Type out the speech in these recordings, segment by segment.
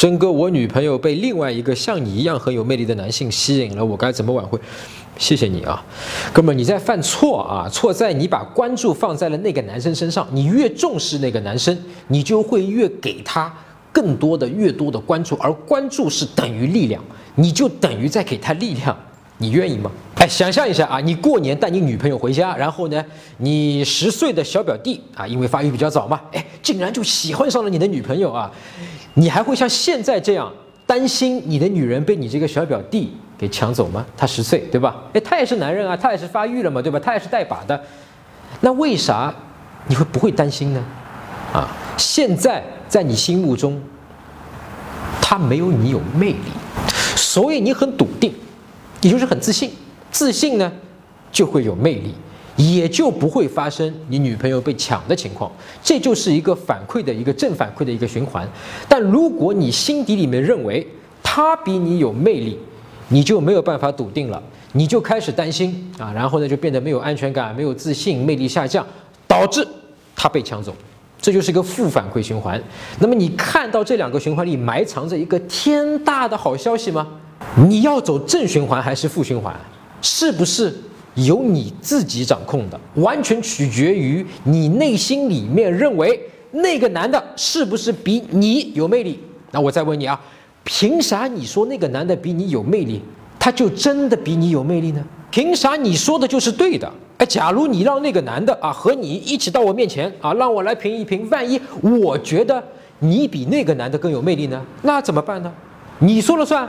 真哥，我女朋友被另外一个像你一样很有魅力的男性吸引了，我该怎么挽回？谢谢你啊，哥们，你在犯错啊！错在你把关注放在了那个男生身上。你越重视那个男生，你就会越给他更多的、越多的关注，而关注是等于力量，你就等于在给他力量。你愿意吗？哎，想象一下啊，你过年带你女朋友回家，然后呢，你十岁的小表弟啊，因为发育比较早嘛，哎，竟然就喜欢上了你的女朋友啊，你还会像现在这样担心你的女人被你这个小表弟给抢走吗？他十岁，对吧？哎，他也是男人啊，他也是发育了嘛，对吧？他也是带把的，那为啥你会不会担心呢？啊，现在在你心目中，他没有你有魅力，所以你很笃定。也就是很自信，自信呢，就会有魅力，也就不会发生你女朋友被抢的情况。这就是一个反馈的一个正反馈的一个循环。但如果你心底里面认为他比你有魅力，你就没有办法笃定了，你就开始担心啊，然后呢就变得没有安全感，没有自信，魅力下降，导致他被抢走。这就是一个负反馈循环。那么你看到这两个循环里埋藏着一个天大的好消息吗？你要走正循环还是负循环，是不是由你自己掌控的？完全取决于你内心里面认为那个男的是不是比你有魅力。那我再问你啊，凭啥你说那个男的比你有魅力，他就真的比你有魅力呢？凭啥你说的就是对的？哎，假如你让那个男的啊和你一起到我面前啊，让我来评一评，万一我觉得你比那个男的更有魅力呢？那怎么办呢？你说了算？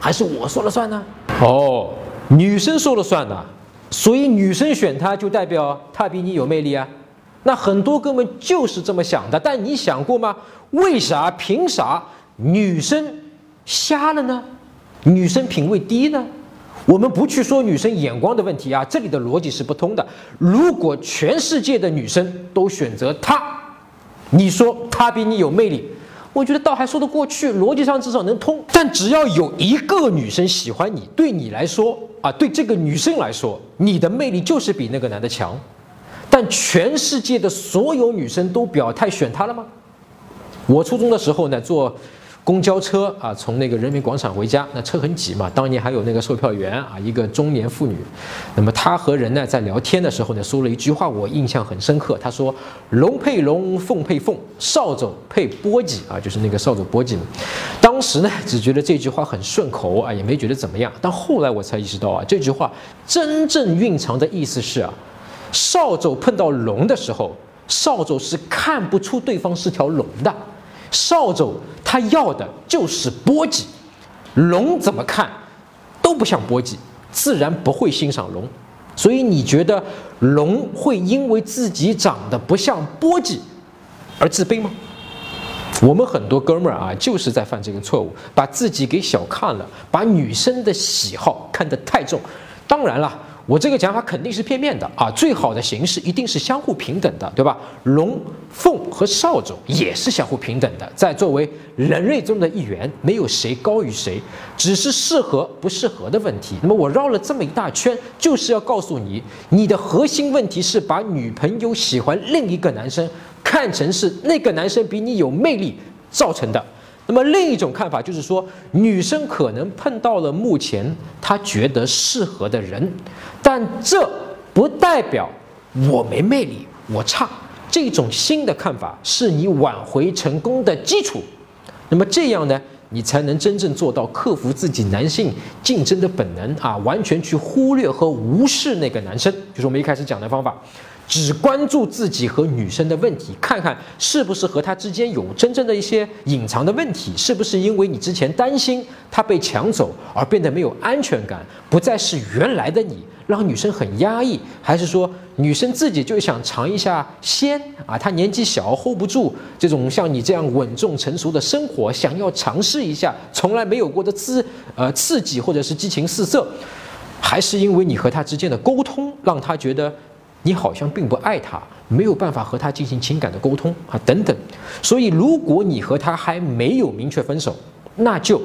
还是我说了算呢？哦，女生说了算的，所以女生选他就代表他比你有魅力啊。那很多哥们就是这么想的，但你想过吗？为啥？凭啥？女生瞎了呢？女生品味低呢？我们不去说女生眼光的问题啊，这里的逻辑是不通的。如果全世界的女生都选择他，你说他比你有魅力？我觉得倒还说得过去，逻辑上至少能通。但只要有一个女生喜欢你，对你来说啊，对这个女生来说，你的魅力就是比那个男的强。但全世界的所有女生都表态选他了吗？我初中的时候呢，做。公交车啊，从那个人民广场回家，那车很挤嘛。当年还有那个售票员啊，一个中年妇女。那么她和人呢在聊天的时候呢，说了一句话，我印象很深刻。她说：“龙配龙，凤配凤，扫帚配簸箕啊，就是那个扫帚簸箕。”当时呢，只觉得这句话很顺口啊，也没觉得怎么样。但后来我才意识到啊，这句话真正蕴藏的意思是啊，扫帚碰到龙的时候，扫帚是看不出对方是条龙的。扫帚他要的就是簸箕，龙怎么看都不像簸箕，自然不会欣赏龙。所以你觉得龙会因为自己长得不像簸箕而自卑吗？我们很多哥们儿啊，就是在犯这个错误，把自己给小看了，把女生的喜好看得太重。当然了。我这个讲法肯定是片面的啊，最好的形式一定是相互平等的，对吧？龙、凤和扫帚也是相互平等的，在作为人类中的一员，没有谁高于谁，只是适合不适合的问题。那么我绕了这么一大圈，就是要告诉你，你的核心问题是把女朋友喜欢另一个男生看成是那个男生比你有魅力造成的。那么另一种看法就是说，女生可能碰到了目前她觉得适合的人，但这不代表我没魅力，我差。这种新的看法是你挽回成功的基础。那么这样呢，你才能真正做到克服自己男性竞争的本能啊，完全去忽略和无视那个男生，就是我们一开始讲的方法。只关注自己和女生的问题，看看是不是和他之间有真正的一些隐藏的问题，是不是因为你之前担心他被抢走而变得没有安全感，不再是原来的你，让女生很压抑，还是说女生自己就想尝一下鲜啊？她年纪小 hold 不住这种像你这样稳重成熟的生活，想要尝试一下从来没有过的刺呃刺激或者是激情四射，还是因为你和他之间的沟通让他觉得？你好像并不爱他，没有办法和他进行情感的沟通啊，等等。所以，如果你和他还没有明确分手，那就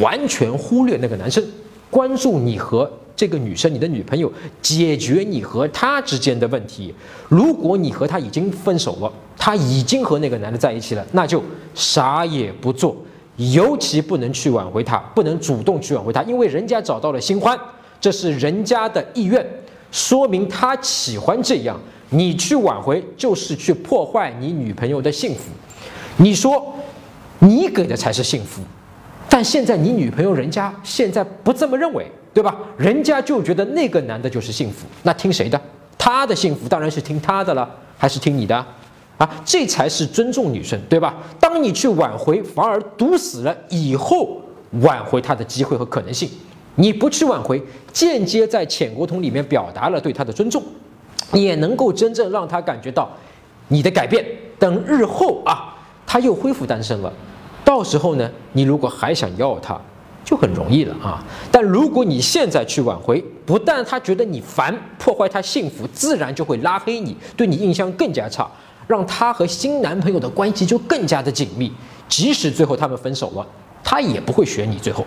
完全忽略那个男生，关注你和这个女生，你的女朋友，解决你和他之间的问题。如果你和他已经分手了，他已经和那个男的在一起了，那就啥也不做，尤其不能去挽回她，不能主动去挽回她，因为人家找到了新欢，这是人家的意愿，说明他喜欢这样。你去挽回，就是去破坏你女朋友的幸福。你说你给的才是幸福，但现在你女朋友人家现在不这么认为，对吧？人家就觉得那个男的就是幸福，那听谁的？他的幸福当然是听他的了，还是听你的？啊，这才是尊重女生，对吧？当你去挽回，反而堵死了以后挽回她的机会和可能性。你不去挽回，间接在浅沟通里面表达了对他的尊重，也能够真正让他感觉到你的改变。等日后啊，他又恢复单身了，到时候呢，你如果还想要他，就很容易了啊。但如果你现在去挽回，不但他觉得你烦，破坏他幸福，自然就会拉黑你，对你印象更加差。让她和新男朋友的关系就更加的紧密，即使最后他们分手了，她也不会选你。最后，